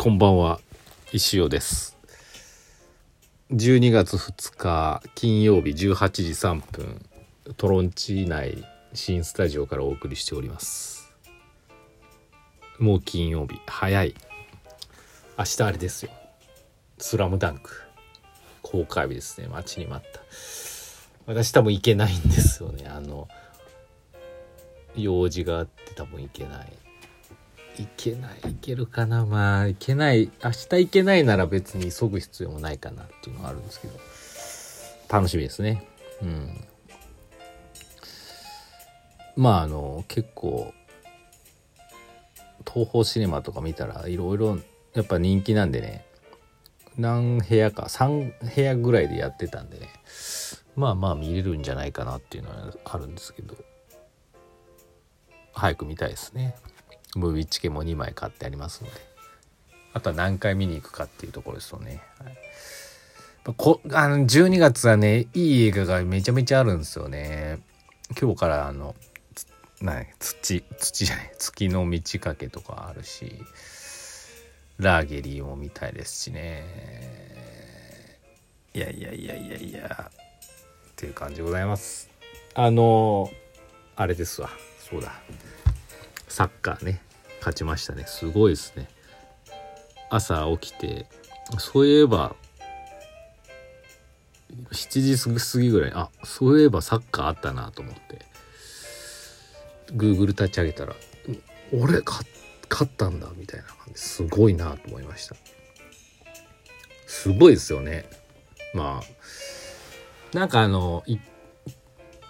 こんばんは。石尾です。12月2日金曜日18時3分トロンチ内新スタジオからお送りしております。もう金曜日早い。明日あれですよ。スラムダンク。公開日ですね。待ちに待った。私多分行けないんですよね。あの用事があって多分行けない。いけないいけるかな。まあいけない明日行けないなら別に急ぐ必要もないかなっていうのがあるんですけど。楽しみですね。うん。まああの結構東宝シネマとか見たらいろいろやっぱ人気なんでね。何部屋か3部屋ぐらいでやってたんでね。まあまあ見れるんじゃないかなっていうのはあるんですけど。早く見たいですね。ムービーチケも2枚買ってありますので。あとは何回見に行くかっていうところですよね、はい、こあの12月はねいい映画がめちゃめちゃあるんですよね。今日からあのな土土じゃない月の満ち欠けとかあるしラーゲリーも見たいですしね。いやいやいやいやいやっていう感じでございます。あのあれですわ。そうだサッカーね勝ちましたね。すごいですね。朝起きてそういえば7時過ぎぐらいあそういえばサッカーあったなと思って Google 立ち上げたら俺勝ったんだみたいな感じすごいなと思いました。すごいですよね。まあなんかあの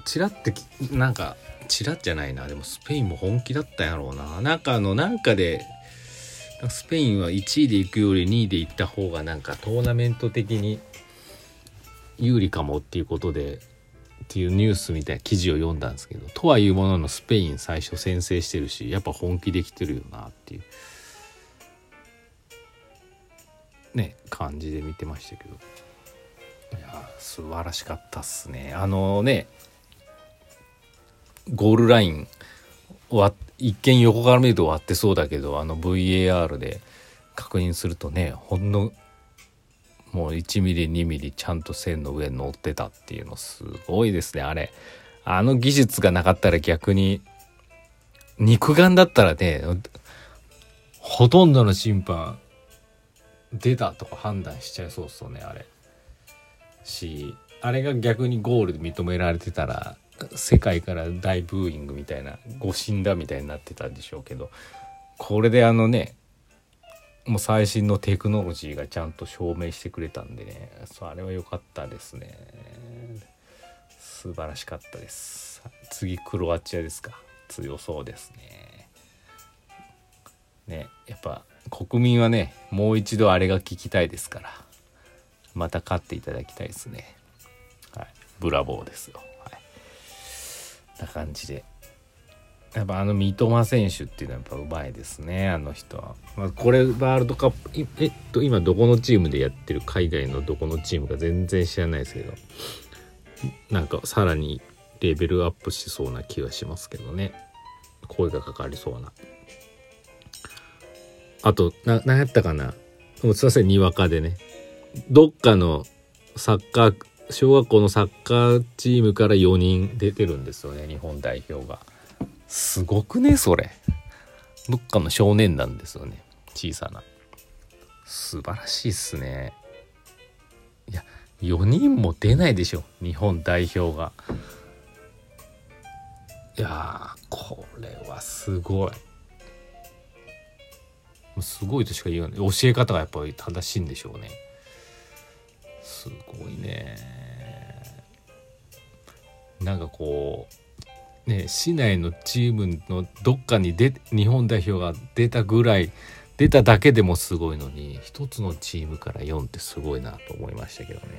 ちらってなんかチラじゃないな。でもスペインも本気だったんやろうな。なんかあのなんかでスペインは1位で行くより2位で行った方がなんかトーナメント的に有利かもっていうことでっていうニュースみたいな記事を読んだんですけどとはいうもののスペイン最初先制してるしやっぱ本気できてるよなっていうね感じで見てましたけど。いや素晴らしかったっすね。あのねゴールライン一見横から見ると割ってそうだけどあの VAR で確認するとねほんのもう1ミリ2ミリちゃんと線の上に乗ってたっていうのすごいですねあれ。あの技術がなかったら逆に肉眼だったらねほとんどの審判出たとか判断しちゃいそうっすよねあれ。しあれが逆にゴールで認められてたら世界から大ブーイングみたいな誤審だみたいになってたんでしょうけどこれであのねもう最新のテクノロジーがちゃんと証明してくれたんでねそれは良かったですね。素晴らしかったです。次クロアチアですか。強そうですね。ねやっぱ国民はねもう一度あれが聞きたいですからまた勝っていただきたいですね。はい。ブラボーですよ。感じで。やっぱあの三笘選手っていうのはやっぱうまいですねあの人は、まあ、これワールドカップえっと今どこのチームでやってる海外のどこのチームか全然知らないですけど。なんかさらにレベルアップしそうな気がしますけどね。声がかかりそうな。あとな何やったかな。もうすいませんにわかでね。どっかのサッカー小学校のサッカーチームから4人出てるんですよね日本代表が。すごくねそれ。どっかの少年団ですよね小さな。素晴らしいっすね。いや4人も出ないでしょ日本代表が。いやこれはすごい。すごいとしか言わない。教え方がやっぱり正しいんでしょうね。すごいね。なんかこうね市内のチームのどっかにで日本代表が出たぐらい出ただけでもすごいのに一つのチームから4ってすごいなと思いましたけどね。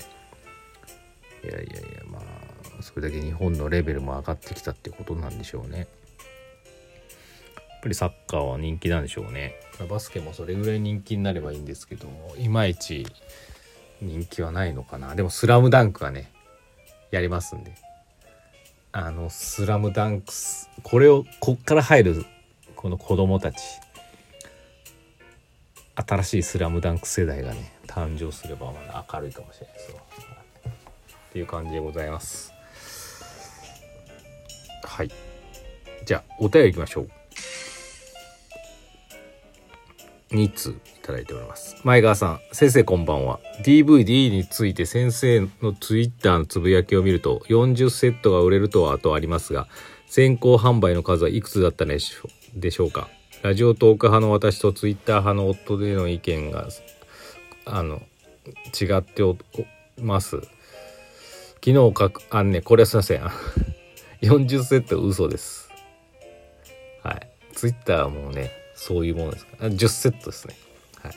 いやいやいやまあそれだけ日本のレベルも上がってきたってことなんでしょうね。やっぱりサッカーは人気なんでしょうね。バスケもそれぐらい人気になればいいんですけどもいまいち人気はないのかな。でも「スラムダンクはねやりますんで。あの「スラムダンクスこれをこっから入るこの子供たち。新しい「スラムダンク世代がね誕生すればまだ明るいかもしれないですよ、っていう感じでございます。はい。じゃあお便りいきましょう。2通いただいております。前川さん先生こんばんは。DVD について先生の Twitter のつぶやきを見ると40セットが売れるとはとありますが先行販売の数はいくつだったでしょでしょうか。ラジオトーク派の私と Twitter 派の夫での意見があの違っておます。昨日かくあのねこれはすいません。40セット嘘です。はい。ツイッターはもうねそういうものですか？10セットですね。はい。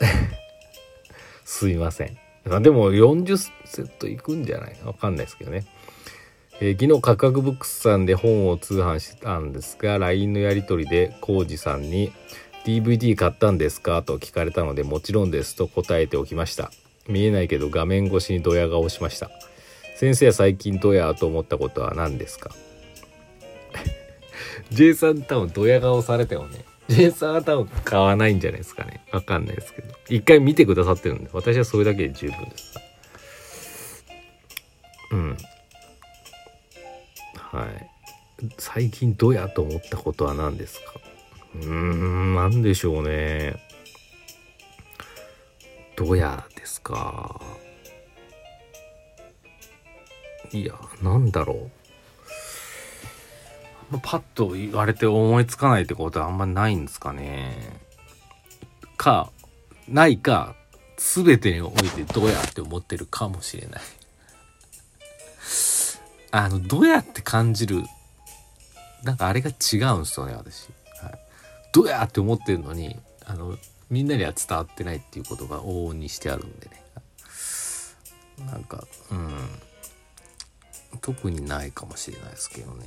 すいません。でも40セットいくんじゃない？わかんないですけどね。えー、昨日価格ブックスさんで本を通販してたんですが LINE のやり取りで浩二さんに DVD 買ったんですか？と聞かれたのでもちろんですと答えておきました。見えないけど画面越しにドヤ顔しました。先生は最近ドヤと思ったことは何ですか？J さん多分ドヤ顔されてもね J さんは多分買わないんじゃないですかね。わかんないですけど。一回見てくださってるんで私はそれだけで十分です。うん。はい。最近どやと思ったことは何ですか？うーん何でしょうね。どやですか。いやなんだろう。パッと言われて思いつかないってことはあんまないんですかね。かないか全てにおいてどうやって思ってるかもしれない。あのどうやって感じるなんかあれが違うんですよね私、はい、どうやって思ってるのにあのみんなには伝わってないっていうことが往々にしてあるんでね。なんかうん。特にないかもしれないですけどね。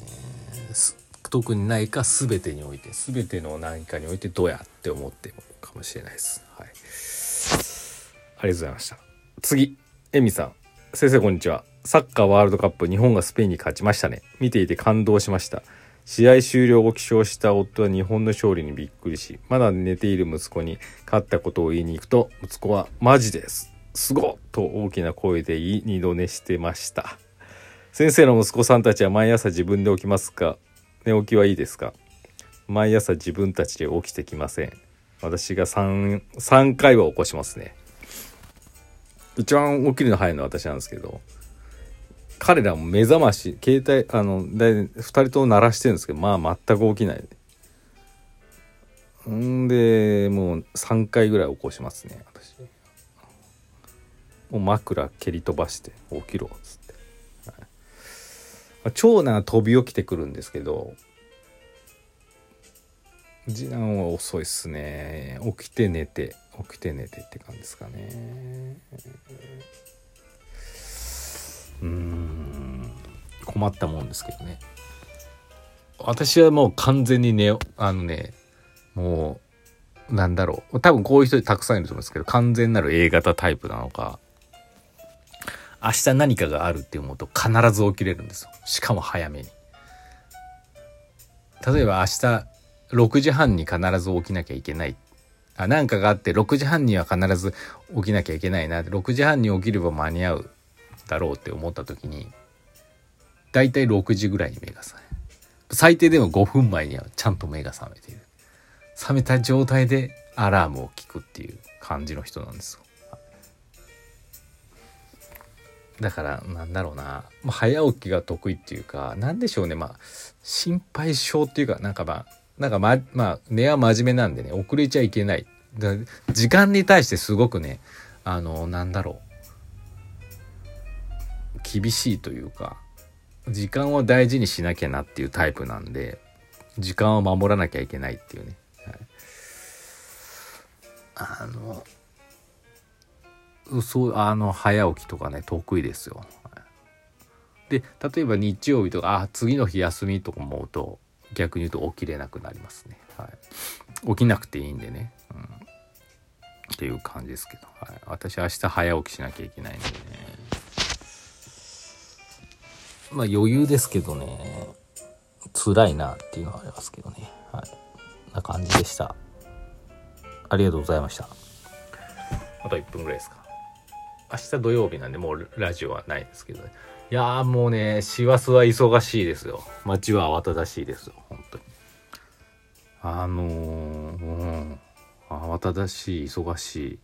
特にないか全てにおいて。全ての何かにおいてどうやって思ってるかもしれないです。はい。ありがとうございました。次エミさん。先生こんにちは。サッカーワールドカップ日本がスペインに勝ちましたね。見ていて感動しました。試合終了後起床した夫は日本の勝利にびっくりしまだ寝ている息子に勝ったことを言いに行くと息子は「マジです。すごっと大きな声で言い二度寝してました。先生の息子さんたちは毎朝自分で起きますか？寝起きはいいですか？毎朝自分たちで起きてきません。私が 3, 3回は起こしますね。一番起きるの早いのは私なんですけど彼らも目覚まし携帯あの2人とも鳴らしてるんですけどまあ全く起きない。んでもう3回ぐらい起こしますね私。もう枕蹴り飛ばして起きろつって、長男は飛び起きてくるんですけど次男は遅いっすね。起きて寝て起きて寝てって感じですかね。うん。困ったもんですけどね。私はもう完全に寝あのねもうなんだろう。多分こういう人たくさんいると思うんですけど完全なる A 型タイプなのか明日何かがあるって思うと必ず起きれるんですよ。しかも早めに。例えば明日6時半に必ず起きなきゃいけない。あ何かがあって6時半には必ず起きなきゃいけないな。6時半に起きれば間に合う。だろうって思った時に大体6時ぐらいに目が覚め最低でも5分前にはちゃんと目が覚めている。覚めた状態でアラームを聞くっていう感じの人なんですよ。だからなんだろうな、ま、早起きが得意っていうか何でしょうね。まあ心配性っていうかなんかまあなんかままあ根は真面目なんでね遅れちゃいけない。だ時間に対してすごくねあのなんだろう。厳しいというか時間を大事にしなきゃなっていうタイプなんで時間を守らなきゃいけないっていうね、はい、あのそうあの早起きとかね得意ですよ、で例えば日曜日とかあ次の日休みとか思うと逆に言うと起きれなくなりますね、はい、起きなくていいんでね、うん、っていう感じですけど、はい、私明日早起きしなきゃいけないんでね。まあ余裕ですけどね、辛いなっていうのはありますけどね。はい。な感じでした。ありがとうございました。あと1分ぐらいですか。明日土曜日なんでもうラジオはないですけどね。いやーもうね師走は忙しいですよ。街は慌ただしいですよ本当に。あのー、うん。慌ただしい忙し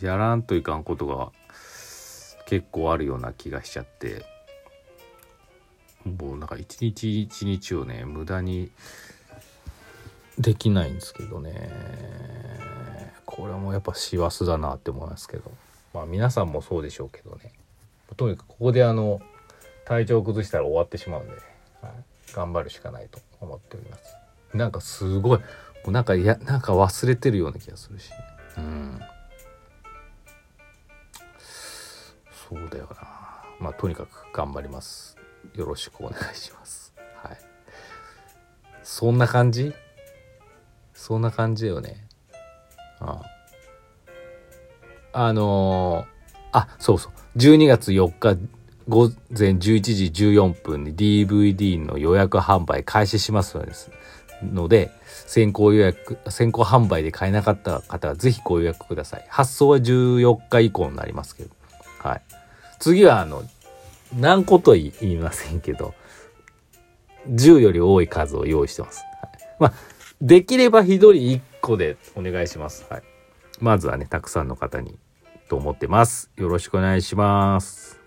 い。やらんといかんことが結構あるような気がしちゃって。もうなんか一日一日をね無駄にできないんですけどね。これもやっぱ師走だなって思いますけど。まあ皆さんもそうでしょうけどね。とにかくここであの体調を崩したら終わってしまうんで、はい、頑張るしかないと思っております。なんかすごい。なんかいやなんか忘れてるような気がするし。うん。そうだよな。まあとにかく頑張ります。よろしくお願いします。はい。そんな感じ？そんな感じだよね。あああのー、あそうそう。12月4日午前11時14分に DVD の予約販売開始しますので先行予約先行販売で買えなかった方はぜひご予約ください。発送は14日以降になりますけど。はい。次はあの何個と言いませんけど10より多い数を用意してます、はい、まあできれば1人1個でお願いします。はい。まずはね、たくさんの方にと思ってます。よろしくお願いします。